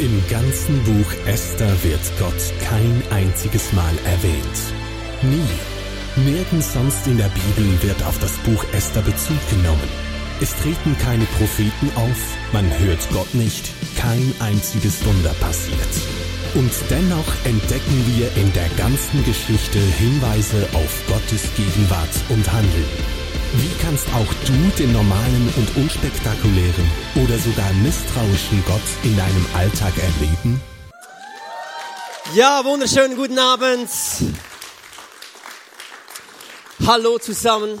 Im ganzen Buch Esther wird Gott kein einziges Mal erwähnt. Nie. Nirgends sonst in der Bibel wird auf das Buch Esther Bezug genommen. Es treten keine Propheten auf, man hört Gott nicht, kein einziges Wunder passiert. Und dennoch entdecken wir in der ganzen Geschichte Hinweise auf Gottes Gegenwart und Handeln. Wie kannst auch du den normalen und unspektakulären oder sogar misstrauischen Gott in deinem Alltag erleben? Ja, wunderschönen guten Abend. Hallo zusammen.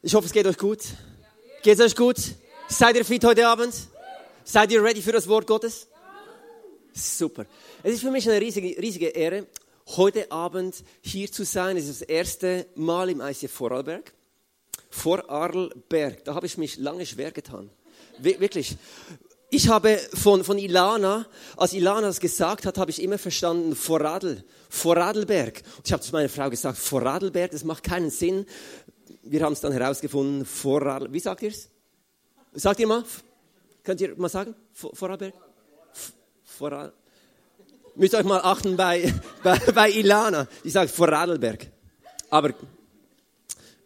Ich hoffe, es geht euch gut. Geht es euch gut? Seid ihr fit heute Abend? Seid ihr ready für das Wort Gottes? Super. Es ist für mich eine riesige, riesige Ehre, heute Abend hier zu sein. Es ist das erste Mal im ICF Vorarlberg vor Arlberg. Da habe ich mich lange schwer getan. Wirklich. Ich habe von, von Ilana, als Ilana das gesagt hat, habe ich immer verstanden, Vorradl, Vorarlberg. Und ich habe zu meiner Frau gesagt, Vorarlberg, das macht keinen Sinn. Wir haben es dann herausgefunden, Vorarl, wie sagt ihr es? Sagt ihr mal? Könnt ihr mal sagen? Vorarlberg? Vorarl. Müsst ihr euch mal achten bei, bei, bei Ilana. Die sagt Vorarlberg. Aber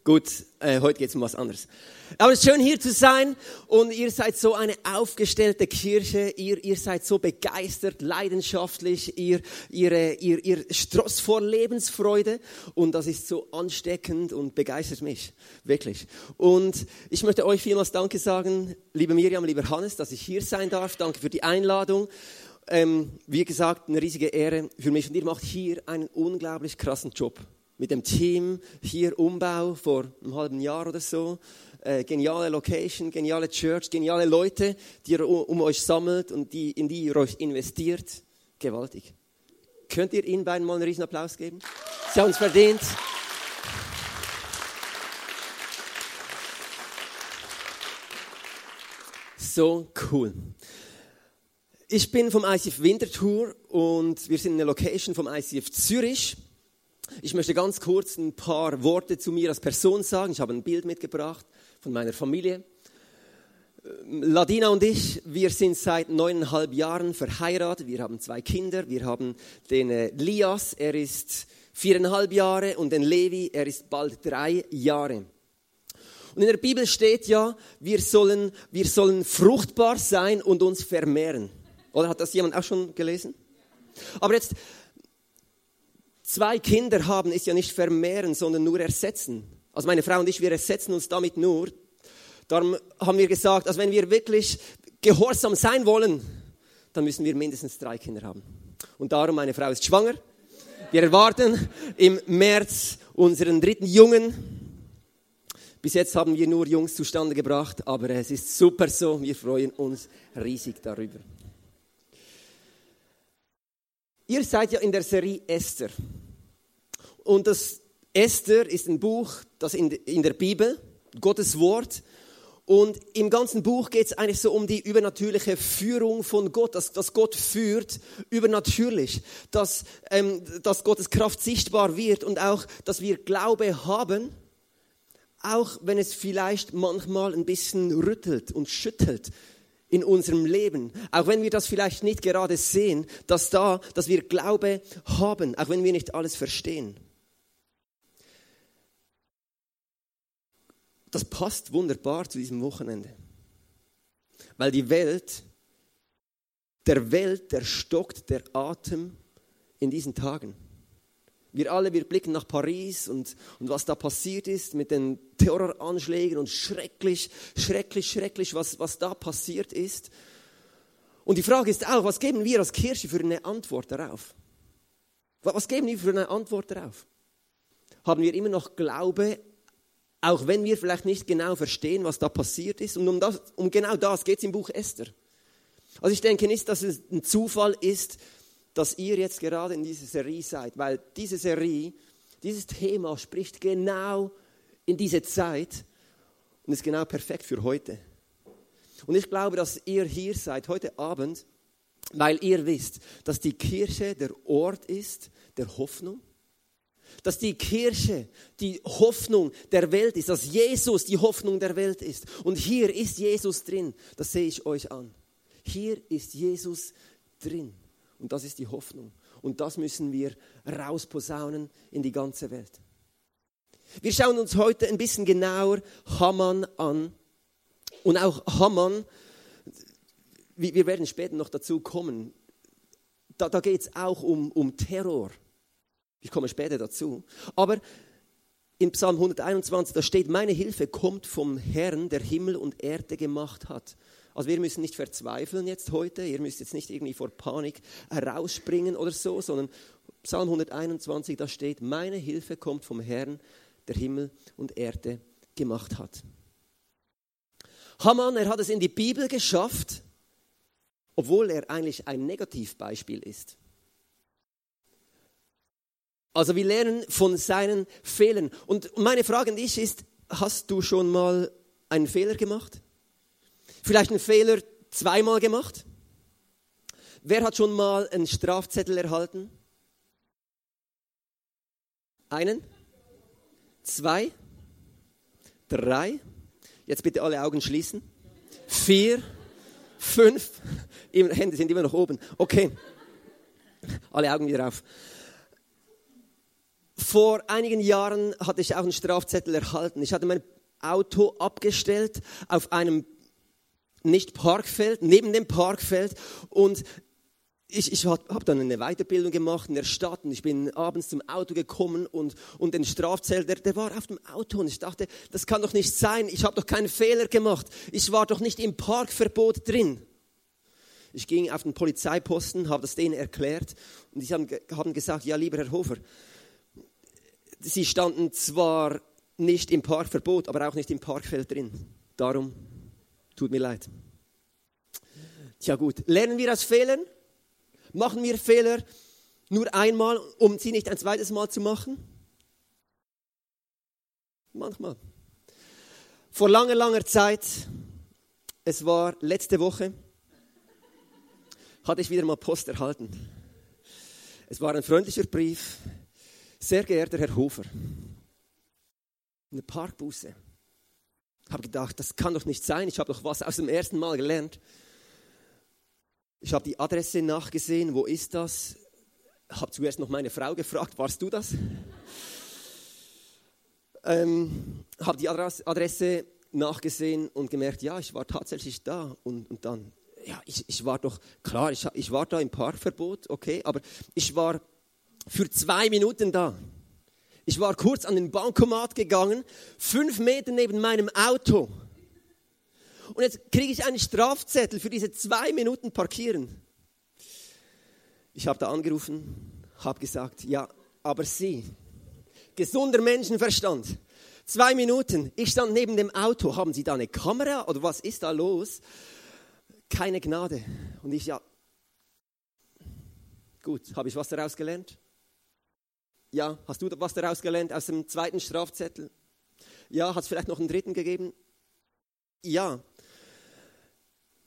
Gut, äh, heute geht es um was anderes. Aber es ist schön hier zu sein und ihr seid so eine aufgestellte Kirche, ihr, ihr seid so begeistert, leidenschaftlich, ihr, ihr, ihr, ihr strotzt vor Lebensfreude und das ist so ansteckend und begeistert mich, wirklich. Und ich möchte euch vielmals Danke sagen, liebe Miriam, lieber Hannes, dass ich hier sein darf. Danke für die Einladung. Ähm, wie gesagt, eine riesige Ehre für mich und ihr macht hier einen unglaublich krassen Job mit dem Team hier Umbau vor einem halben Jahr oder so. Äh, geniale Location, geniale Church, geniale Leute, die ihr um euch sammelt und die, in die ihr euch investiert. Gewaltig. Könnt ihr ihnen beiden mal einen riesen Applaus geben? Sie haben es verdient. So cool. Ich bin vom ICF Winterthur und wir sind in der Location vom ICF Zürich. Ich möchte ganz kurz ein paar Worte zu mir als Person sagen. Ich habe ein Bild mitgebracht von meiner Familie. Ladina und ich, wir sind seit neuneinhalb Jahren verheiratet. Wir haben zwei Kinder. Wir haben den äh, Lias, er ist viereinhalb Jahre, und den Levi, er ist bald drei Jahre. Und in der Bibel steht ja, wir sollen, wir sollen fruchtbar sein und uns vermehren. Oder hat das jemand auch schon gelesen? Aber jetzt, zwei Kinder haben, ist ja nicht vermehren, sondern nur ersetzen. Also meine Frau und ich, wir ersetzen uns damit nur. Darum haben wir gesagt, also wenn wir wirklich gehorsam sein wollen, dann müssen wir mindestens drei Kinder haben. Und darum, meine Frau ist schwanger. Wir erwarten im März unseren dritten Jungen. Bis jetzt haben wir nur Jungs zustande gebracht, aber es ist super so. Wir freuen uns riesig darüber. Ihr seid ja in der Serie Esther. Und das Esther ist ein Buch, das in, in der Bibel, Gottes Wort. Und im ganzen Buch geht es eigentlich so um die übernatürliche Führung von Gott, dass, dass Gott führt übernatürlich, dass, ähm, dass Gottes Kraft sichtbar wird und auch, dass wir Glaube haben, auch wenn es vielleicht manchmal ein bisschen rüttelt und schüttelt in unserem Leben, auch wenn wir das vielleicht nicht gerade sehen, dass da, dass wir Glaube haben, auch wenn wir nicht alles verstehen. Das passt wunderbar zu diesem Wochenende, weil die Welt, der Welt, der stockt der Atem in diesen Tagen. Wir alle, wir blicken nach Paris und, und was da passiert ist mit den Terroranschlägen und schrecklich, schrecklich, schrecklich, was, was da passiert ist. Und die Frage ist auch, was geben wir als Kirche für eine Antwort darauf? Was geben wir für eine Antwort darauf? Haben wir immer noch Glaube, auch wenn wir vielleicht nicht genau verstehen, was da passiert ist? Und um, das, um genau das geht es im Buch Esther. Also ich denke nicht, dass es ein Zufall ist, dass ihr jetzt gerade in dieser Serie seid, weil diese Serie, dieses Thema spricht genau in diese Zeit und ist genau perfekt für heute. Und ich glaube, dass ihr hier seid heute Abend, weil ihr wisst, dass die Kirche der Ort ist der Hoffnung, dass die Kirche die Hoffnung der Welt ist, dass Jesus die Hoffnung der Welt ist. Und hier ist Jesus drin, das sehe ich euch an. Hier ist Jesus drin. Und das ist die Hoffnung. Und das müssen wir rausposaunen in die ganze Welt. Wir schauen uns heute ein bisschen genauer Haman an. Und auch Haman, wir werden später noch dazu kommen, da, da geht es auch um, um Terror. Ich komme später dazu. Aber in Psalm 121, da steht, meine Hilfe kommt vom Herrn, der Himmel und Erde gemacht hat. Also wir müssen nicht verzweifeln jetzt heute, ihr müsst jetzt nicht irgendwie vor Panik herausspringen oder so, sondern Psalm 121, da steht, meine Hilfe kommt vom Herrn, der Himmel und Erde gemacht hat. Haman, er hat es in die Bibel geschafft, obwohl er eigentlich ein Negativbeispiel ist. Also wir lernen von seinen Fehlern. Und meine Frage an dich ist, hast du schon mal einen Fehler gemacht? Vielleicht einen Fehler zweimal gemacht? Wer hat schon mal einen Strafzettel erhalten? Einen? Zwei? Drei? Jetzt bitte alle Augen schließen. Vier? Fünf? Hände sind immer noch oben. Okay. Alle Augen wieder auf. Vor einigen Jahren hatte ich auch einen Strafzettel erhalten. Ich hatte mein Auto abgestellt auf einem nicht Parkfeld, neben dem Parkfeld und ich, ich habe dann eine Weiterbildung gemacht in der Stadt und ich bin abends zum Auto gekommen und, und den Strafzettel, der, der war auf dem Auto und ich dachte, das kann doch nicht sein, ich habe doch keinen Fehler gemacht, ich war doch nicht im Parkverbot drin. Ich ging auf den Polizeiposten, habe das denen erklärt und die haben, haben gesagt, ja lieber Herr Hofer, sie standen zwar nicht im Parkverbot, aber auch nicht im Parkfeld drin. Darum tut mir leid. Tja gut, lernen wir aus Fehlern? Machen wir Fehler nur einmal, um sie nicht ein zweites Mal zu machen? Manchmal. Vor langer, langer Zeit, es war letzte Woche, hatte ich wieder mal Post erhalten. Es war ein freundlicher Brief sehr geehrter Herr Hofer, eine Parkbuße. Habe gedacht, das kann doch nicht sein. Ich habe doch was aus dem ersten Mal gelernt. Ich habe die Adresse nachgesehen. Wo ist das? Habe zuerst noch meine Frau gefragt, warst du das? ähm, habe die Adresse nachgesehen und gemerkt, ja, ich war tatsächlich da. Und, und dann, ja, ich, ich war doch, klar, ich, ich war da im Parkverbot, okay, aber ich war für zwei Minuten da. Ich war kurz an den Bankomat gegangen, fünf Meter neben meinem Auto. Und jetzt kriege ich einen Strafzettel für diese zwei Minuten Parkieren. Ich habe da angerufen, habe gesagt, ja, aber Sie, gesunder Menschenverstand, zwei Minuten, ich stand neben dem Auto, haben Sie da eine Kamera oder was ist da los? Keine Gnade. Und ich, ja, gut, habe ich was daraus gelernt? Ja, hast du was daraus gelernt aus dem zweiten Strafzettel? Ja, hat es vielleicht noch einen dritten gegeben? Ja.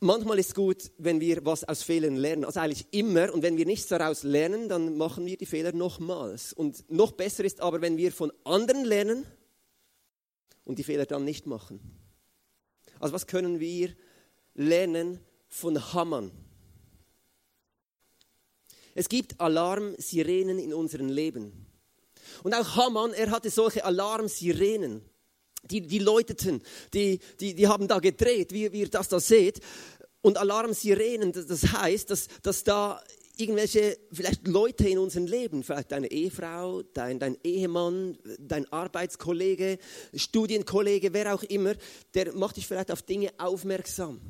Manchmal ist es gut, wenn wir was aus Fehlern lernen. Also eigentlich immer. Und wenn wir nichts daraus lernen, dann machen wir die Fehler nochmals. Und noch besser ist aber, wenn wir von anderen lernen und die Fehler dann nicht machen. Also was können wir lernen von Hammern? Es gibt Alarmsirenen in unserem Leben. Und auch Haman, er hatte solche Alarmsirenen. Die, die läuteten, die, die, die haben da gedreht, wie, wie ihr das da seht. Und Alarmsirenen, das, heißt, dass, dass da irgendwelche vielleicht Leute in unserem Leben, vielleicht deine Ehefrau, dein, dein Ehemann, dein Arbeitskollege, Studienkollege, wer auch immer, der macht dich vielleicht auf Dinge aufmerksam.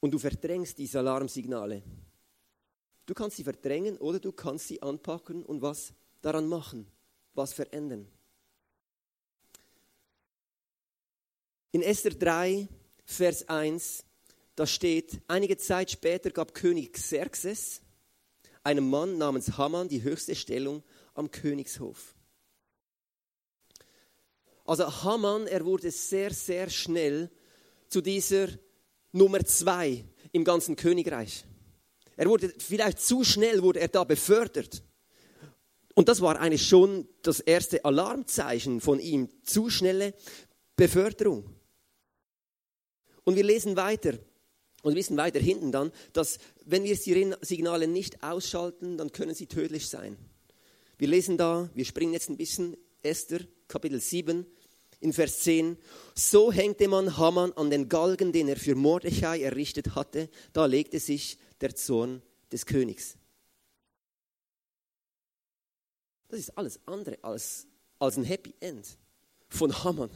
Und du verdrängst diese Alarmsignale. Du kannst sie verdrängen oder du kannst sie anpacken und was daran machen, was verändern. In Esther 3, Vers 1, da steht, einige Zeit später gab König Xerxes einem Mann namens Haman die höchste Stellung am Königshof. Also Haman, er wurde sehr, sehr schnell zu dieser Nummer zwei im ganzen Königreich. Er wurde vielleicht zu schnell wurde er da befördert. Und das war eigentlich schon das erste Alarmzeichen von ihm, zu schnelle Beförderung. Und wir lesen weiter. Und wissen weiter hinten dann, dass wenn wir Signale nicht ausschalten, dann können sie tödlich sein. Wir lesen da, wir springen jetzt ein bisschen, Esther, Kapitel 7, in Vers 10. So hängte man Haman an den Galgen, den er für Mordechai errichtet hatte. Da legte sich der Zorn des Königs. Das ist alles andere als, als ein Happy End von Haman.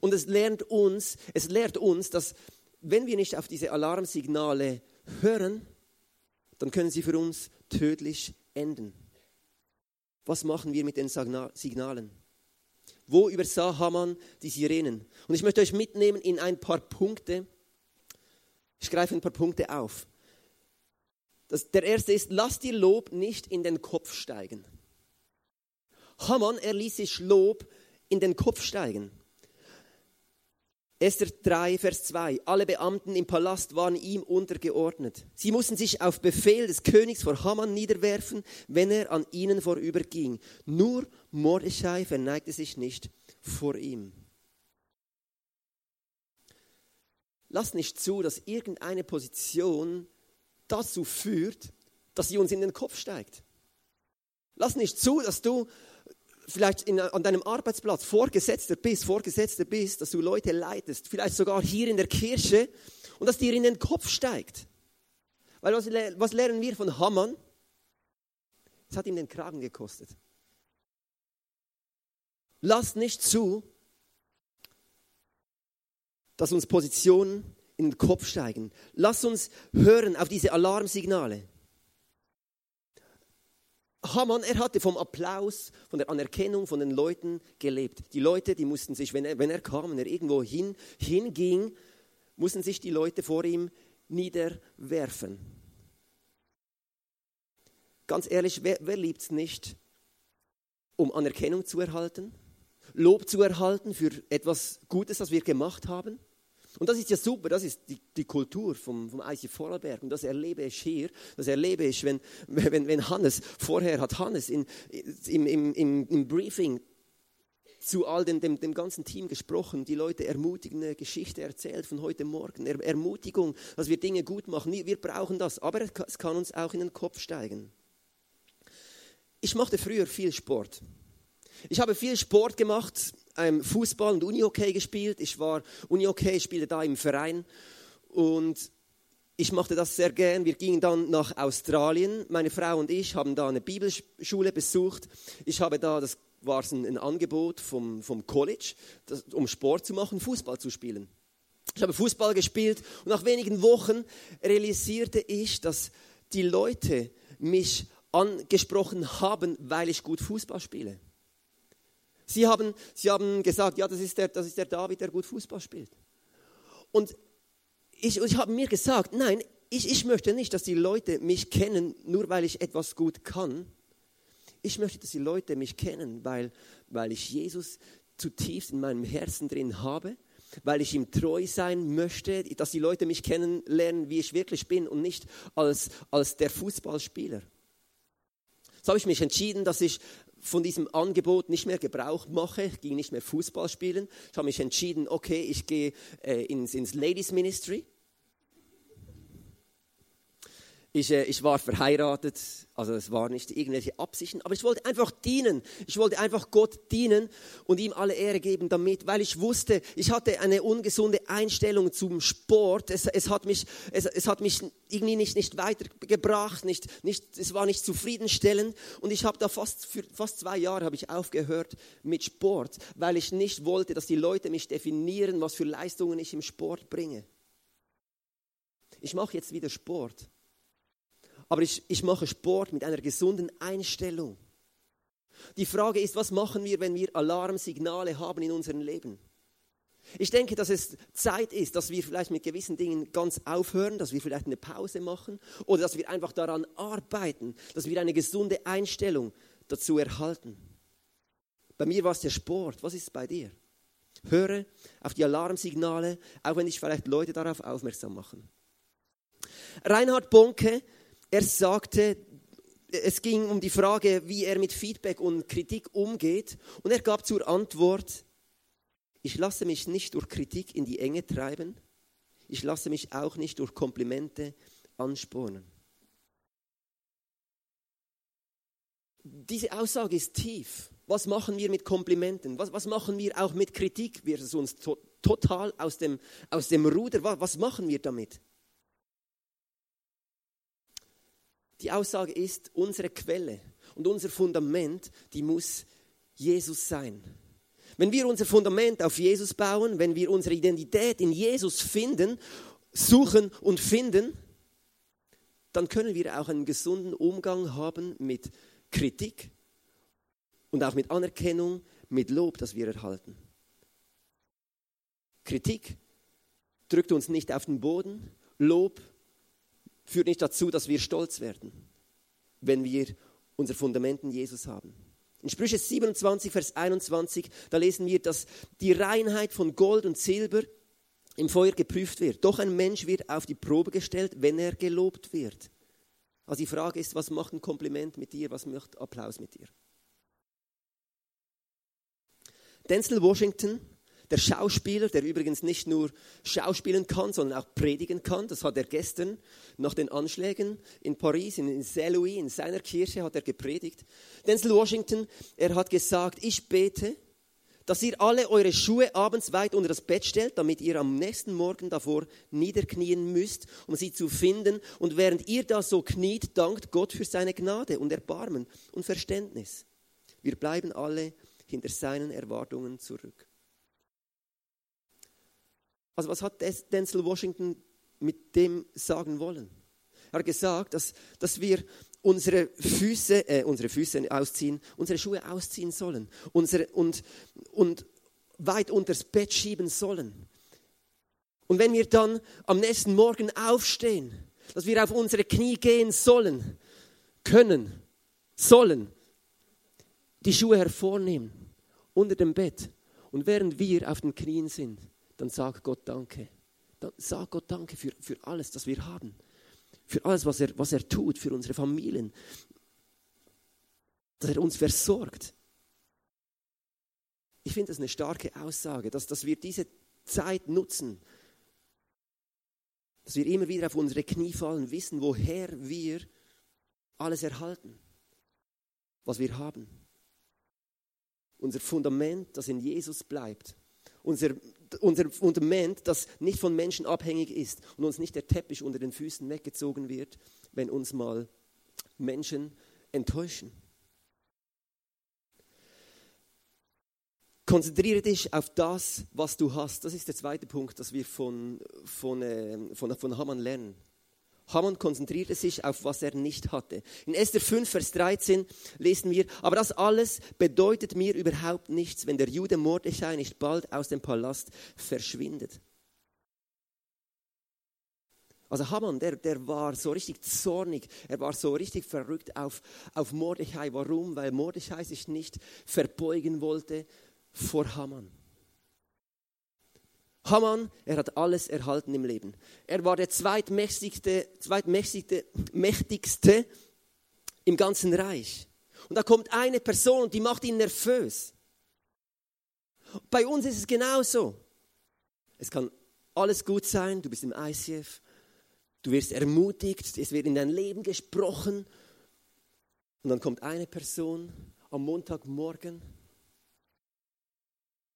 Und es lernt uns, es lehrt uns, dass wenn wir nicht auf diese Alarmsignale hören, dann können sie für uns tödlich enden. Was machen wir mit den Signalen? Wo übersah Haman die Sirenen? Und ich möchte euch mitnehmen in ein paar Punkte. Ich greife ein paar Punkte auf. Das, der erste ist, lass dir Lob nicht in den Kopf steigen. Haman, er ließ sich Lob in den Kopf steigen. Esther 3, Vers 2. Alle Beamten im Palast waren ihm untergeordnet. Sie mussten sich auf Befehl des Königs vor Haman niederwerfen, wenn er an ihnen vorüberging. Nur Mordechai verneigte sich nicht vor ihm. Lass nicht zu, dass irgendeine Position dazu führt, dass sie uns in den Kopf steigt. Lass nicht zu, dass du vielleicht in, an deinem Arbeitsplatz Vorgesetzter bist, Vorgesetzter bist, dass du Leute leitest, vielleicht sogar hier in der Kirche und dass dir in den Kopf steigt. Weil was, was lernen wir von Hamann? Es hat ihm den Kragen gekostet. Lass nicht zu, dass uns Positionen in den Kopf steigen. Lass uns hören auf diese Alarmsignale. Hamann, er hatte vom Applaus, von der Anerkennung von den Leuten gelebt. Die Leute, die mussten sich, wenn er, wenn er kam, wenn er irgendwo hin, hinging, mussten sich die Leute vor ihm niederwerfen. Ganz ehrlich, wer, wer liebt es nicht, um Anerkennung zu erhalten, Lob zu erhalten für etwas Gutes, das wir gemacht haben? Und das ist ja super, das ist die, die Kultur vom, vom IC Vorarlberg. Und das erlebe ich hier, das erlebe ich, wenn, wenn, wenn Hannes, vorher hat Hannes in, im, im, im, im Briefing zu all dem, dem, dem ganzen Team gesprochen, die Leute ermutigende Geschichte erzählt von heute Morgen, er, Ermutigung, dass wir Dinge gut machen. Wir brauchen das, aber es kann uns auch in den Kopf steigen. Ich machte früher viel Sport. Ich habe viel Sport gemacht, ähm, Fußball und Unihockey gespielt. Ich war Unihockey, spielte da im Verein und ich machte das sehr gern. Wir gingen dann nach Australien. Meine Frau und ich haben da eine Bibelschule besucht. Ich habe da, das war ein, ein Angebot vom, vom College, das, um Sport zu machen, Fußball zu spielen. Ich habe Fußball gespielt und nach wenigen Wochen realisierte ich, dass die Leute mich angesprochen haben, weil ich gut Fußball spiele. Sie haben, sie haben gesagt, ja, das ist, der, das ist der David, der gut Fußball spielt. Und ich, ich habe mir gesagt, nein, ich, ich möchte nicht, dass die Leute mich kennen, nur weil ich etwas gut kann. Ich möchte, dass die Leute mich kennen, weil, weil ich Jesus zutiefst in meinem Herzen drin habe, weil ich ihm treu sein möchte, dass die Leute mich kennenlernen, wie ich wirklich bin und nicht als, als der Fußballspieler. So habe ich mich entschieden, dass ich von diesem Angebot nicht mehr Gebrauch mache. Ich ging nicht mehr Fußball spielen. Ich habe mich entschieden, okay, ich gehe äh, ins, ins Ladies Ministry. Ich, äh, ich war verheiratet, also es waren nicht irgendwelche Absichten, aber ich wollte einfach dienen. Ich wollte einfach Gott dienen und ihm alle Ehre geben damit, weil ich wusste, ich hatte eine ungesunde Einstellung zum Sport. Es, es, hat, mich, es, es hat mich irgendwie nicht, nicht weitergebracht, nicht, nicht, es war nicht zufriedenstellend. Und ich habe da fast, für fast zwei Jahre habe ich aufgehört mit Sport, weil ich nicht wollte, dass die Leute mich definieren, was für Leistungen ich im Sport bringe. Ich mache jetzt wieder Sport aber ich, ich mache Sport mit einer gesunden Einstellung. Die Frage ist, was machen wir, wenn wir Alarmsignale haben in unserem Leben? Ich denke, dass es Zeit ist, dass wir vielleicht mit gewissen Dingen ganz aufhören, dass wir vielleicht eine Pause machen oder dass wir einfach daran arbeiten, dass wir eine gesunde Einstellung dazu erhalten. Bei mir war es der Sport. Was ist es bei dir? Höre auf die Alarmsignale, auch wenn dich vielleicht Leute darauf aufmerksam machen. Reinhard Bonke er sagte, es ging um die Frage, wie er mit Feedback und Kritik umgeht. Und er gab zur Antwort, ich lasse mich nicht durch Kritik in die Enge treiben. Ich lasse mich auch nicht durch Komplimente anspornen. Diese Aussage ist tief. Was machen wir mit Komplimenten? Was, was machen wir auch mit Kritik? Wird es uns to total aus dem, aus dem Ruder? Was, was machen wir damit? Die Aussage ist, unsere Quelle und unser Fundament, die muss Jesus sein. Wenn wir unser Fundament auf Jesus bauen, wenn wir unsere Identität in Jesus finden, suchen und finden, dann können wir auch einen gesunden Umgang haben mit Kritik und auch mit Anerkennung, mit Lob, das wir erhalten. Kritik drückt uns nicht auf den Boden, Lob führt nicht dazu, dass wir stolz werden, wenn wir unser Fundament in Jesus haben. In Sprüche 27, Vers 21, da lesen wir, dass die Reinheit von Gold und Silber im Feuer geprüft wird. Doch ein Mensch wird auf die Probe gestellt, wenn er gelobt wird. Also die Frage ist, was macht ein Kompliment mit dir, was macht Applaus mit dir? Denzel Washington, der Schauspieler, der übrigens nicht nur schauspielen kann, sondern auch predigen kann, das hat er gestern nach den Anschlägen in Paris, in Saint-Louis, in seiner Kirche hat er gepredigt. Denzel Washington, er hat gesagt, ich bete, dass ihr alle eure Schuhe abends weit unter das Bett stellt, damit ihr am nächsten Morgen davor niederknien müsst, um sie zu finden. Und während ihr da so kniet, dankt Gott für seine Gnade und Erbarmen und Verständnis. Wir bleiben alle hinter seinen Erwartungen zurück. Also was hat Denzel Washington mit dem sagen wollen? Er hat gesagt, dass, dass wir unsere Füße, äh, unsere Füße ausziehen, unsere Schuhe ausziehen sollen unsere, und, und weit unters Bett schieben sollen. Und wenn wir dann am nächsten Morgen aufstehen, dass wir auf unsere Knie gehen sollen, können, sollen, die Schuhe hervornehmen unter dem Bett. Und während wir auf den Knien sind, dann sag Gott Danke. Dann sag Gott Danke für, für alles, das wir haben für alles, was er, was er tut, für unsere Familien, dass er uns versorgt. Ich finde das eine starke Aussage, dass, dass wir diese Zeit nutzen, dass wir immer wieder auf unsere Knie fallen, wissen, woher wir alles erhalten, was wir haben. Unser Fundament, das in Jesus bleibt. Unser unser Fundament, das nicht von Menschen abhängig ist und uns nicht der Teppich unter den Füßen weggezogen wird, wenn uns mal Menschen enttäuschen. Konzentriere dich auf das, was du hast. Das ist der zweite Punkt, das wir von, von, äh, von, von Hamann lernen. Haman konzentrierte sich auf, was er nicht hatte. In Esther 5, Vers 13 lesen wir, aber das alles bedeutet mir überhaupt nichts, wenn der Jude Mordechai nicht bald aus dem Palast verschwindet. Also Haman, der, der war so richtig zornig, er war so richtig verrückt auf, auf Mordechai. Warum? Weil Mordechai sich nicht verbeugen wollte vor Haman. Haman, er hat alles erhalten im Leben. Er war der zweitmächtigste, zweitmächtigste mächtigste im ganzen Reich. Und da kommt eine Person und die macht ihn nervös. Bei uns ist es genauso. Es kann alles gut sein, du bist im ICF, du wirst ermutigt, es wird in dein Leben gesprochen. Und dann kommt eine Person am Montagmorgen,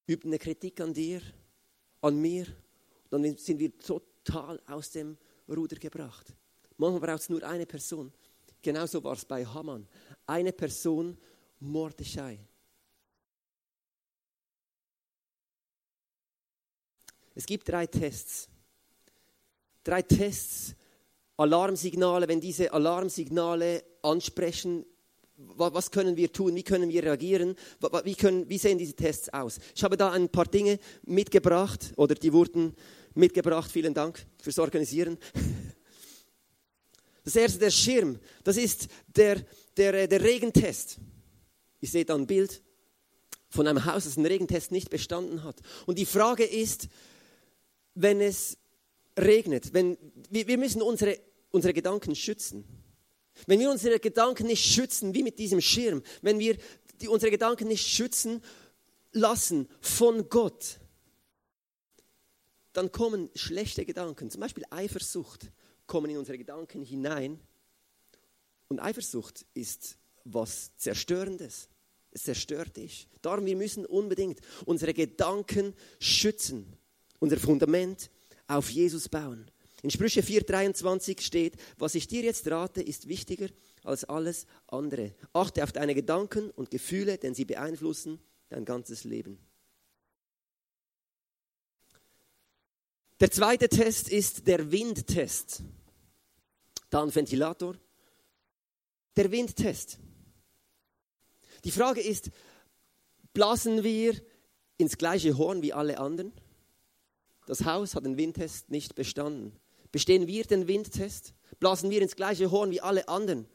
übt eine Kritik an dir an mir, dann sind wir total aus dem Ruder gebracht. Manchmal braucht es nur eine Person. Genauso war es bei Haman. Eine Person, Mordechai. Es gibt drei Tests. Drei Tests, Alarmsignale. Wenn diese Alarmsignale ansprechen, was können wir tun? Wie können wir reagieren? Wie, können, wie sehen diese Tests aus? Ich habe da ein paar Dinge mitgebracht oder die wurden mitgebracht. Vielen Dank fürs Organisieren. Das erste, der Schirm, das ist der, der, äh, der Regentest. Ihr seht da ein Bild von einem Haus, das einen Regentest nicht bestanden hat. Und die Frage ist, wenn es regnet, wenn, wir, wir müssen unsere, unsere Gedanken schützen. Wenn wir unsere Gedanken nicht schützen, wie mit diesem Schirm, wenn wir die, unsere Gedanken nicht schützen lassen von Gott, dann kommen schlechte Gedanken, zum Beispiel Eifersucht, kommen in unsere Gedanken hinein. Und Eifersucht ist was Zerstörendes. Es zerstört dich. Darum, wir müssen unbedingt unsere Gedanken schützen, unser Fundament auf Jesus bauen. In Sprüche 4,23 steht, was ich dir jetzt rate, ist wichtiger als alles andere. Achte auf deine Gedanken und Gefühle, denn sie beeinflussen dein ganzes Leben. Der zweite Test ist der Windtest. Da ein Ventilator. Der Windtest. Die Frage ist, blasen wir ins gleiche Horn wie alle anderen? Das Haus hat den Windtest nicht bestanden. Bestehen wir den Windtest? Blasen wir ins gleiche Horn wie alle anderen?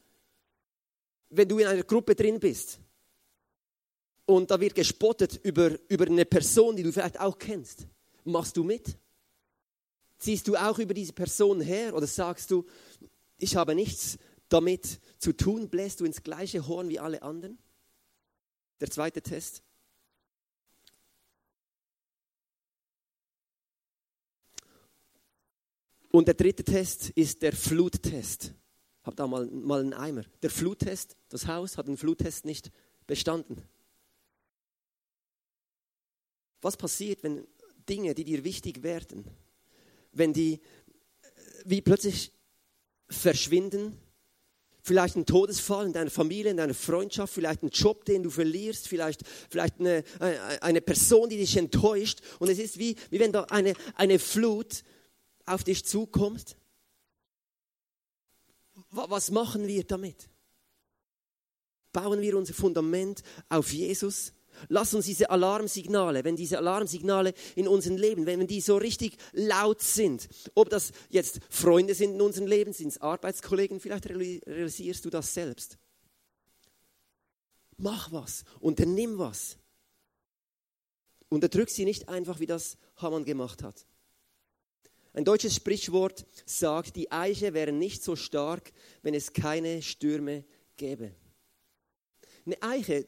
Wenn du in einer Gruppe drin bist und da wird gespottet über, über eine Person, die du vielleicht auch kennst, machst du mit? Ziehst du auch über diese Person her oder sagst du, ich habe nichts damit zu tun, bläst du ins gleiche Horn wie alle anderen? Der zweite Test. Und der dritte Test ist der Fluttest. Hab da mal, mal einen Eimer. Der Fluttest, das Haus hat den Fluttest nicht bestanden. Was passiert, wenn Dinge, die dir wichtig werden, wenn die äh, wie plötzlich verschwinden, vielleicht ein Todesfall in deiner Familie, in deiner Freundschaft, vielleicht ein Job, den du verlierst, vielleicht, vielleicht eine, eine Person, die dich enttäuscht. Und es ist wie, wie wenn da eine, eine Flut auf dich zukommt. Was machen wir damit? Bauen wir unser Fundament auf Jesus? Lass uns diese Alarmsignale, wenn diese Alarmsignale in unserem Leben, wenn die so richtig laut sind, ob das jetzt Freunde sind in unserem Leben, sind es Arbeitskollegen, vielleicht realisierst du das selbst. Mach was, unternimm was. Unterdrück sie nicht einfach, wie das Hamann gemacht hat. Ein deutsches Sprichwort sagt, die Eiche wäre nicht so stark, wenn es keine Stürme gäbe. Eine Eiche,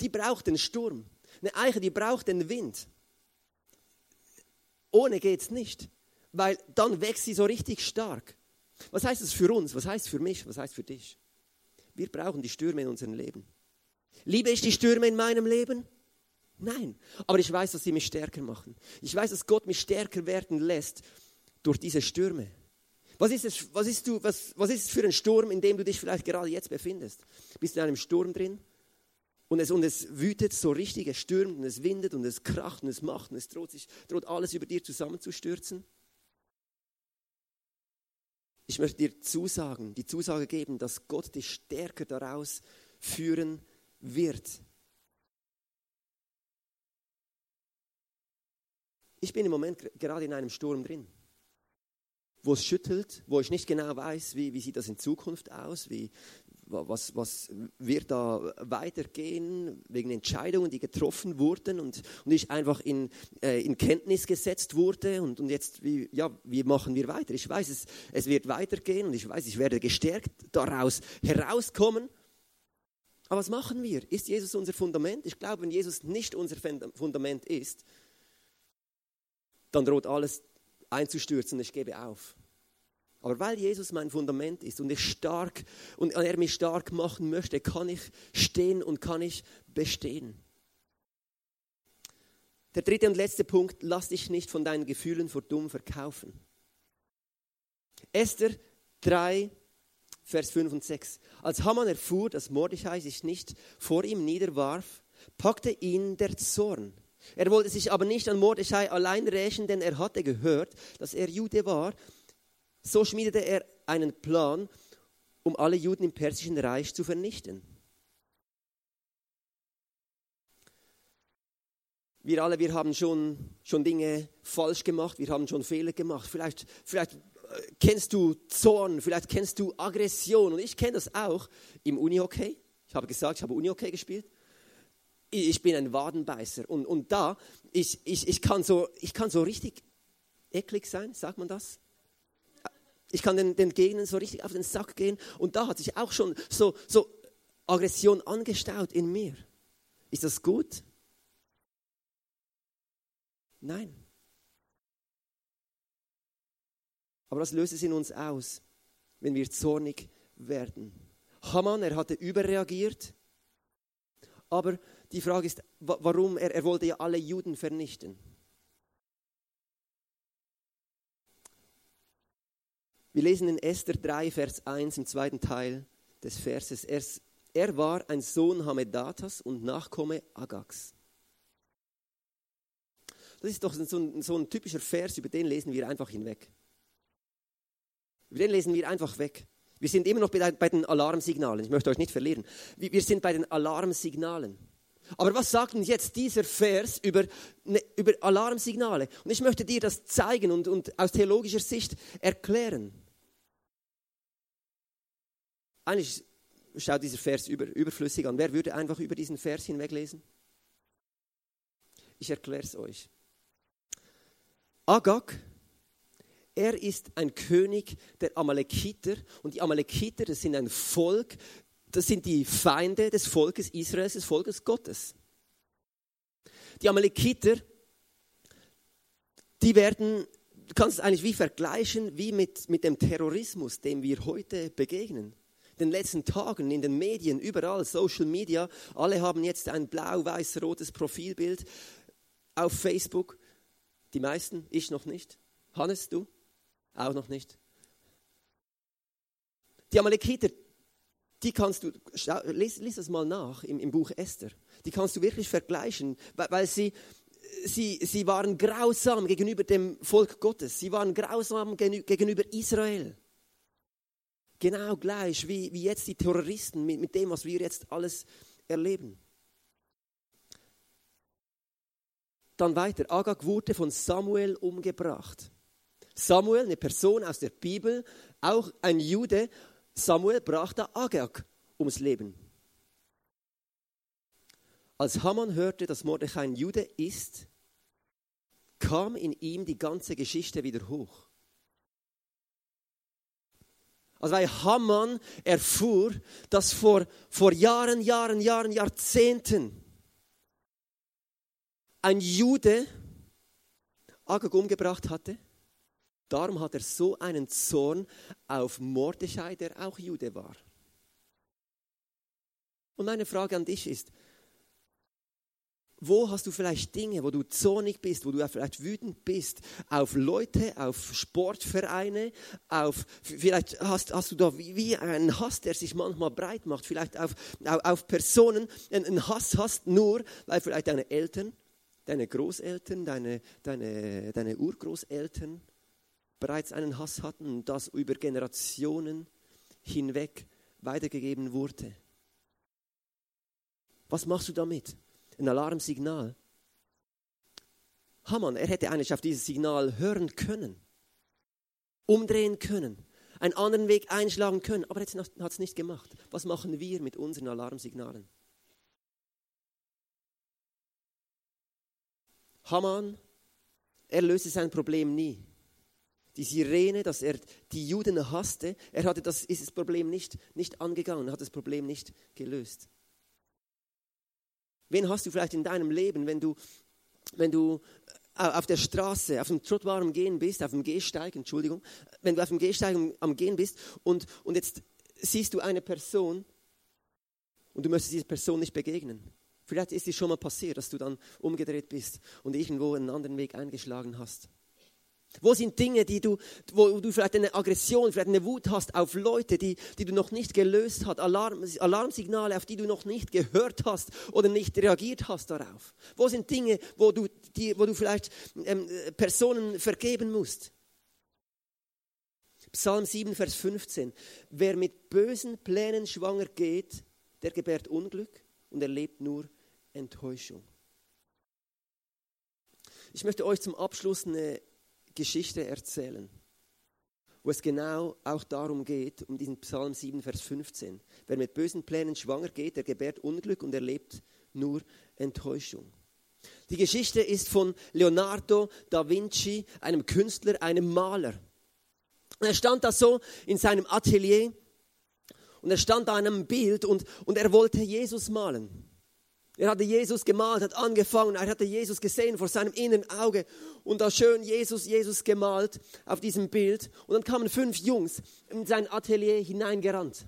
die braucht den Sturm. Eine Eiche, die braucht den Wind. Ohne geht es nicht, weil dann wächst sie so richtig stark. Was heißt das für uns? Was heißt für mich? Was heißt für dich? Wir brauchen die Stürme in unserem Leben. Liebe ich die Stürme in meinem Leben? Nein. Aber ich weiß, dass sie mich stärker machen. Ich weiß, dass Gott mich stärker werden lässt durch diese Stürme. Was ist, es, was, ist du, was, was ist es für ein Sturm, in dem du dich vielleicht gerade jetzt befindest? Bist du in einem Sturm drin? Und es, und es wütet so richtig, es stürmt und es windet und es kracht und es macht und es droht, sich, droht alles über dir zusammenzustürzen. Ich möchte dir Zusagen, die Zusage geben, dass Gott dich stärker daraus führen wird. Ich bin im Moment gerade in einem Sturm drin wo es schüttelt, wo ich nicht genau weiß, wie, wie sieht das in Zukunft aus, wie, was, was wird da weitergehen wegen Entscheidungen, die getroffen wurden und, und ich einfach in, äh, in Kenntnis gesetzt wurde und, und jetzt, wie, ja, wie machen wir weiter? Ich weiß, es, es wird weitergehen und ich weiß, ich werde gestärkt daraus herauskommen. Aber was machen wir? Ist Jesus unser Fundament? Ich glaube, wenn Jesus nicht unser Fundament ist, dann droht alles einzustürzen und ich gebe auf. Aber weil Jesus mein Fundament ist und ich stark und er mich stark machen möchte, kann ich stehen und kann ich bestehen. Der dritte und letzte Punkt, lass dich nicht von deinen Gefühlen vor dumm verkaufen. Esther 3, Vers 5 und 6. Als Haman erfuhr, dass Mordechai sich nicht vor ihm niederwarf, packte ihn der Zorn. Er wollte sich aber nicht an Mordechai allein rächen, denn er hatte gehört, dass er Jude war so schmiedete er einen Plan, um alle Juden im persischen Reich zu vernichten. Wir alle, wir haben schon, schon Dinge falsch gemacht, wir haben schon Fehler gemacht. Vielleicht, vielleicht äh, kennst du Zorn, vielleicht kennst du Aggression. Und ich kenne das auch im Unihockey. Ich habe gesagt, ich habe Unihockey gespielt. Ich bin ein Wadenbeißer. Und, und da, ich, ich, ich, kann so, ich kann so richtig eklig sein, sagt man das? Ich kann den, den Gegnern so richtig auf den Sack gehen. Und da hat sich auch schon so, so Aggression angestaut in mir. Ist das gut? Nein. Aber was löst es in uns aus, wenn wir zornig werden? Haman, er hatte überreagiert, aber die Frage ist, warum? Er, er wollte ja alle Juden vernichten. Wir lesen in Esther 3, Vers 1 im zweiten Teil des Verses. Er, er war ein Sohn Hamedatas und Nachkomme Agags. Das ist doch so ein, so ein typischer Vers, über den lesen wir einfach hinweg. Über den lesen wir einfach weg. Wir sind immer noch bei, den Alarmsignalen. Ich möchte euch nicht verlieren. Wir sind bei den Alarmsignalen. Aber was sagt denn jetzt dieser Vers über, ne, über Alarmsignale? Und ich möchte dir das zeigen und, und aus theologischer Sicht erklären. Eigentlich schaut dieser Vers über, überflüssig an. Wer würde einfach über diesen Vers hinweglesen? Ich erkläre es euch. Agag, er ist ein König der Amalekiter und die Amalekiter, das sind ein Volk, das sind die Feinde des Volkes Israels, des Volkes Gottes. Die Amalekiter, die werden, du kannst es eigentlich wie vergleichen, wie mit, mit dem Terrorismus, dem wir heute begegnen. In den letzten Tagen in den Medien, überall, Social Media, alle haben jetzt ein blau-weiß-rotes Profilbild auf Facebook. Die meisten, ich noch nicht. Hannes, du? Auch noch nicht. Die Amalekiter, die kannst du, lies, lies das mal nach im, im Buch Esther, die kannst du wirklich vergleichen, weil, weil sie, sie, sie waren grausam gegenüber dem Volk Gottes, sie waren grausam gegenüber Israel. Genau gleich wie, wie jetzt die Terroristen mit, mit dem, was wir jetzt alles erleben. Dann weiter. Agag wurde von Samuel umgebracht. Samuel, eine Person aus der Bibel, auch ein Jude, Samuel brachte Agag ums Leben. Als Haman hörte, dass Mordechai ein Jude ist, kam in ihm die ganze Geschichte wieder hoch. Also weil Haman erfuhr, dass vor, vor Jahren, Jahren, Jahren, Jahrzehnten ein Jude Agag umgebracht hatte Darum hat er so einen Zorn auf Mordechai, der auch Jude war. Und meine Frage an dich ist, wo hast du vielleicht Dinge, wo du zornig bist, wo du vielleicht wütend bist auf Leute, auf Sportvereine, auf, vielleicht hast, hast du da wie, wie einen Hass, der sich manchmal breit macht, vielleicht auf, auf, auf Personen, einen Hass hast nur, weil vielleicht deine Eltern, deine Großeltern, deine, deine, deine Urgroßeltern bereits einen Hass hatten das über Generationen hinweg weitergegeben wurde. Was machst du damit? Ein Alarmsignal. Hamann, er hätte eigentlich auf dieses Signal hören können, umdrehen können, einen anderen Weg einschlagen können, aber er hat es nicht gemacht. Was machen wir mit unseren Alarmsignalen? Hamann, er löste sein Problem nie die Sirene, dass er die Juden hasste, er hatte das, ist das Problem nicht, nicht angegangen, hat das Problem nicht gelöst. Wen hast du vielleicht in deinem Leben, wenn du, wenn du äh, auf der Straße, auf dem Trottoir am Gehen bist, auf dem Gehsteig, Entschuldigung, wenn du auf dem Gehsteig am Gehen bist und, und jetzt siehst du eine Person und du möchtest dieser Person nicht begegnen. Vielleicht ist es schon mal passiert, dass du dann umgedreht bist und irgendwo einen anderen Weg eingeschlagen hast. Wo sind Dinge, die du, wo du vielleicht eine Aggression, vielleicht eine Wut hast auf Leute, die, die du noch nicht gelöst hast, Alarm, Alarmsignale, auf die du noch nicht gehört hast oder nicht reagiert hast darauf? Wo sind Dinge, wo du, die, wo du vielleicht ähm, Personen vergeben musst? Psalm 7, Vers 15. Wer mit bösen Plänen schwanger geht, der gebärt Unglück und erlebt nur Enttäuschung. Ich möchte euch zum Abschluss eine Geschichte erzählen, wo es genau auch darum geht, um diesen Psalm 7, Vers 15. Wer mit bösen Plänen schwanger geht, der gebärt Unglück und erlebt nur Enttäuschung. Die Geschichte ist von Leonardo da Vinci, einem Künstler, einem Maler. Er stand da so in seinem Atelier und er stand da an einem Bild und, und er wollte Jesus malen. Er hatte Jesus gemalt, hat angefangen, er hatte Jesus gesehen vor seinem inneren Auge und da schön Jesus, Jesus gemalt auf diesem Bild. Und dann kamen fünf Jungs in sein Atelier hineingerannt,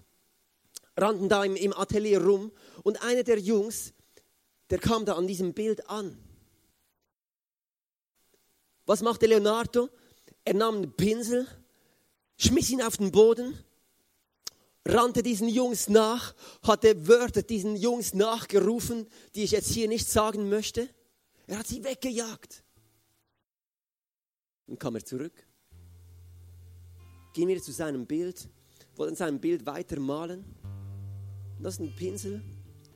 rannten da im, im Atelier rum und einer der Jungs, der kam da an diesem Bild an. Was machte Leonardo? Er nahm einen Pinsel, schmiss ihn auf den Boden rannte diesen Jungs nach, hatte Wörter diesen Jungs nachgerufen, die ich jetzt hier nicht sagen möchte. Er hat sie weggejagt. Dann kam er zurück, ging wieder zu seinem Bild, wollte an seinem Bild weitermalen. Und das ist ein Pinsel,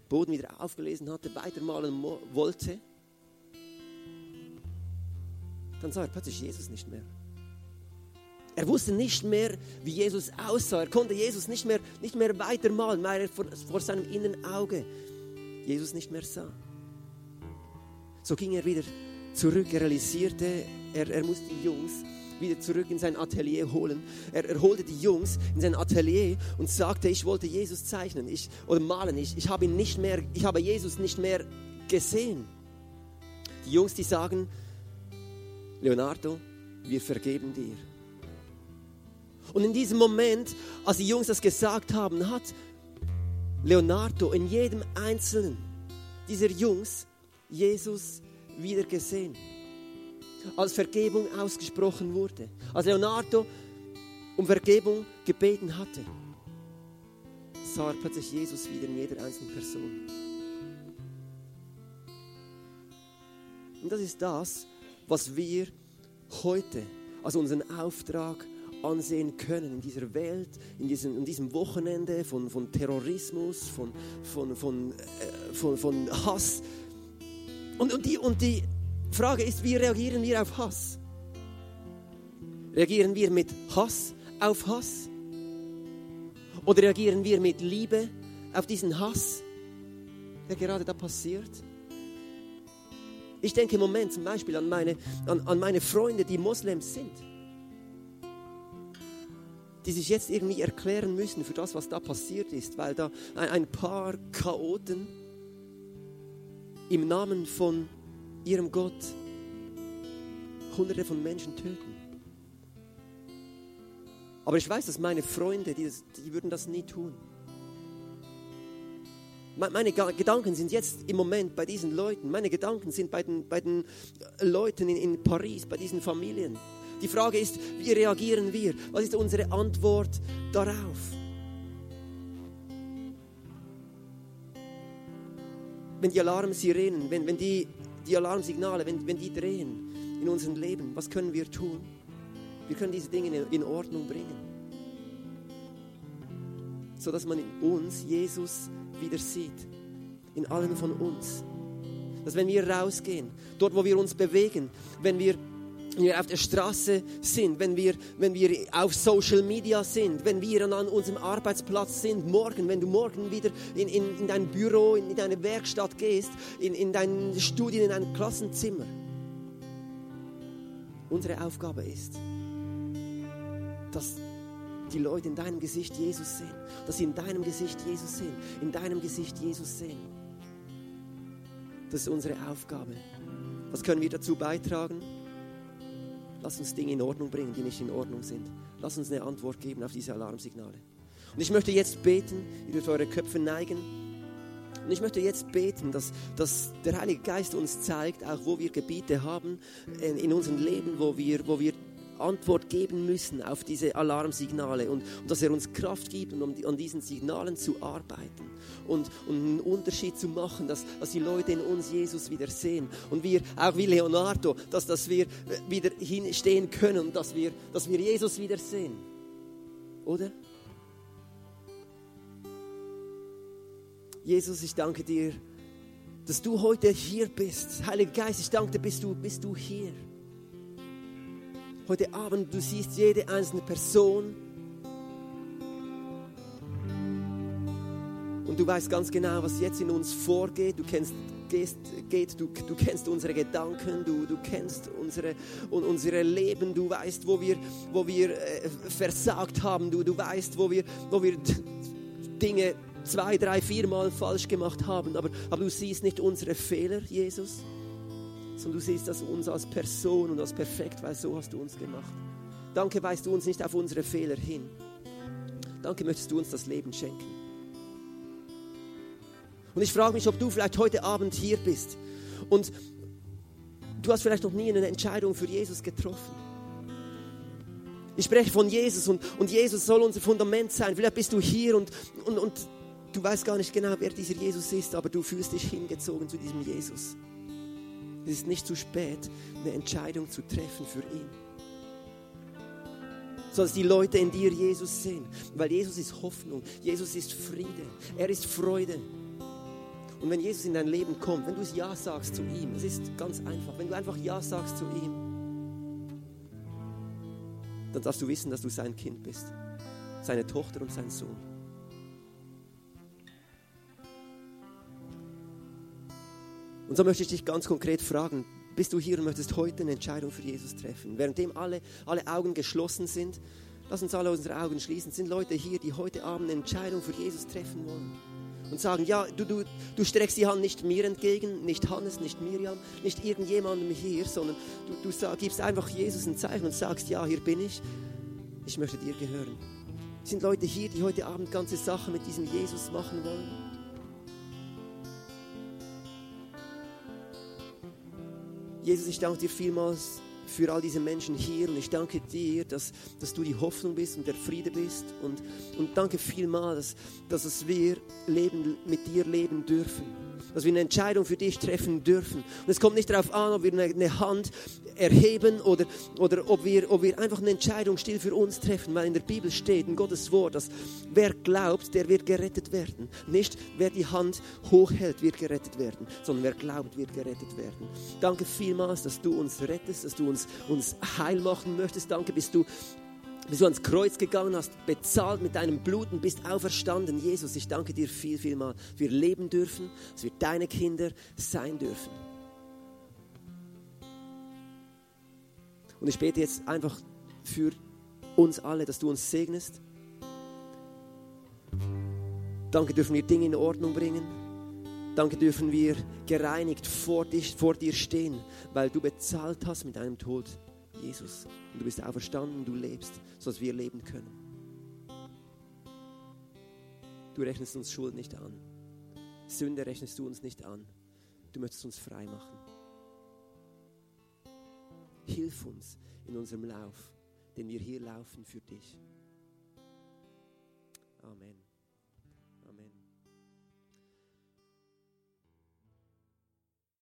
Boden wieder aufgelesen hatte, weitermalen wollte. Dann sah er plötzlich Jesus nicht mehr. Er wusste nicht mehr, wie Jesus aussah. Er konnte Jesus nicht mehr, nicht mehr weitermalen, weil er vor, vor seinem inneren Auge Jesus nicht mehr sah. So ging er wieder zurück. Er realisierte, er, er musste die Jungs wieder zurück in sein Atelier holen. Er, er holte die Jungs in sein Atelier und sagte, ich wollte Jesus zeichnen ich, oder malen. Ich, ich, habe ihn nicht mehr, ich habe Jesus nicht mehr gesehen. Die Jungs, die sagen, Leonardo, wir vergeben dir. Und in diesem Moment, als die Jungs das gesagt haben, hat Leonardo in jedem einzelnen dieser Jungs Jesus wieder gesehen. Als Vergebung ausgesprochen wurde. Als Leonardo um Vergebung gebeten hatte, sah er plötzlich Jesus wieder in jeder einzelnen Person. Und das ist das, was wir heute als unseren Auftrag ansehen können in dieser Welt, in diesem, in diesem Wochenende von, von Terrorismus, von, von, von, äh, von, von Hass. Und, und, die, und die Frage ist, wie reagieren wir auf Hass? Reagieren wir mit Hass auf Hass? Oder reagieren wir mit Liebe auf diesen Hass, der gerade da passiert? Ich denke im Moment zum Beispiel an meine, an, an meine Freunde, die Moslems sind die sich jetzt irgendwie erklären müssen für das, was da passiert ist, weil da ein paar Chaoten im Namen von ihrem Gott Hunderte von Menschen töten. Aber ich weiß, dass meine Freunde, die, das, die würden das nie tun. Meine Gedanken sind jetzt im Moment bei diesen Leuten. Meine Gedanken sind bei den, bei den Leuten in, in Paris, bei diesen Familien. Die Frage ist, wie reagieren wir? Was ist unsere Antwort darauf? Wenn die Alarmsirenen, wenn, wenn die, die Alarmsignale, wenn, wenn die drehen in unserem Leben, was können wir tun? Wir können diese Dinge in Ordnung bringen, sodass man in uns Jesus wieder sieht, in allen von uns. Dass wenn wir rausgehen, dort wo wir uns bewegen, wenn wir wenn wir auf der Straße sind, wenn wir, wenn wir auf Social Media sind, wenn wir an unserem Arbeitsplatz sind, morgen, wenn du morgen wieder in, in, in dein Büro, in, in deine Werkstatt gehst, in, in dein Studien, in dein Klassenzimmer. Unsere Aufgabe ist, dass die Leute in deinem Gesicht Jesus sehen, dass sie in deinem Gesicht Jesus sehen, in deinem Gesicht Jesus sehen. Das ist unsere Aufgabe. Was können wir dazu beitragen? Lass uns Dinge in Ordnung bringen, die nicht in Ordnung sind. Lass uns eine Antwort geben auf diese Alarmsignale. Und ich möchte jetzt beten, ihr dürft eure Köpfe neigen. Und ich möchte jetzt beten, dass, dass der Heilige Geist uns zeigt, auch wo wir Gebiete haben in, unserem Leben, wo wir, wo wir Antwort geben müssen auf diese Alarmsignale und, und dass er uns Kraft gibt, um an diesen Signalen zu arbeiten und, und einen Unterschied zu machen, dass, dass die Leute in uns Jesus wieder sehen und wir, auch wie Leonardo, dass, dass wir wieder hinstehen können und dass wir, dass wir Jesus wieder sehen. Oder? Jesus, ich danke dir, dass du heute hier bist. Heiliger Geist, ich danke dir, bist du, bist du hier heute Abend, du siehst jede einzelne Person. Und du weißt ganz genau, was jetzt in uns vorgeht. Du kennst, gehst, geht, du, du kennst unsere Gedanken, du, du kennst unsere, unsere Leben, du weißt, wo wir, wo wir äh, versagt haben, du, du weißt, wo wir, wo wir Dinge zwei, drei, viermal falsch gemacht haben, aber, aber du siehst nicht unsere Fehler, Jesus, sondern du siehst das uns als Person und als perfekt, weil so hast du uns gemacht. Danke, weist du uns nicht auf unsere Fehler hin. Danke, möchtest du uns das Leben schenken. Und ich frage mich, ob du vielleicht heute Abend hier bist und du hast vielleicht noch nie eine Entscheidung für Jesus getroffen. Ich spreche von Jesus und, und Jesus soll unser Fundament sein. Vielleicht bist du hier und, und, und du weißt gar nicht genau, wer dieser Jesus ist, aber du fühlst dich hingezogen zu diesem Jesus. Es ist nicht zu spät, eine Entscheidung zu treffen für ihn. So die Leute in dir Jesus sehen. Weil Jesus ist Hoffnung, Jesus ist Friede, er ist Freude. Und wenn Jesus in dein Leben kommt, wenn du Ja sagst zu ihm, es ist ganz einfach, wenn du einfach Ja sagst zu ihm, dann darfst du wissen, dass du sein Kind bist, seine Tochter und sein Sohn. Und so möchte ich dich ganz konkret fragen, bist du hier und möchtest heute eine Entscheidung für Jesus treffen? Währenddem alle, alle Augen geschlossen sind, lass uns alle unsere Augen schließen, sind Leute hier, die heute Abend eine Entscheidung für Jesus treffen wollen und sagen, ja, du, du, du streckst die Hand nicht mir entgegen, nicht Hannes, nicht Miriam, nicht irgendjemandem hier, sondern du, du sag, gibst einfach Jesus ein Zeichen und sagst, ja, hier bin ich, ich möchte dir gehören. Sind Leute hier, die heute Abend ganze Sachen mit diesem Jesus machen wollen. Jesus, ich danke dir vielmals für all diese Menschen hier und ich danke dir, dass, dass du die Hoffnung bist und der Friede bist und, und danke vielmals, dass, dass wir leben, mit dir leben dürfen, dass wir eine Entscheidung für dich treffen dürfen. Und es kommt nicht darauf an, ob wir eine, Hand erheben oder, oder ob, wir, ob wir einfach eine Entscheidung still für uns treffen, weil in der Bibel steht, in Gottes Wort, dass wer glaubt, der wird gerettet werden. Nicht wer die Hand hochhält, wird gerettet werden, sondern wer glaubt, wird gerettet werden. Danke vielmals, dass du uns rettest, dass du uns, uns heil machen möchtest. Danke, bist du bist du ans Kreuz gegangen hast, bezahlt mit deinem Blut und bist auferstanden. Jesus, ich danke dir viel, viel mal. Wir leben dürfen, dass wir deine Kinder sein dürfen. Und ich bete jetzt einfach für uns alle, dass du uns segnest. Danke dürfen wir Dinge in Ordnung bringen. Danke dürfen wir gereinigt vor, dich, vor dir stehen, weil du bezahlt hast mit deinem Tod, Jesus. Und du bist auferstanden, du lebst, sodass wir leben können. Du rechnest uns Schuld nicht an. Sünde rechnest du uns nicht an. Du möchtest uns frei machen. Hilf uns in unserem Lauf, den wir hier laufen für dich. Amen.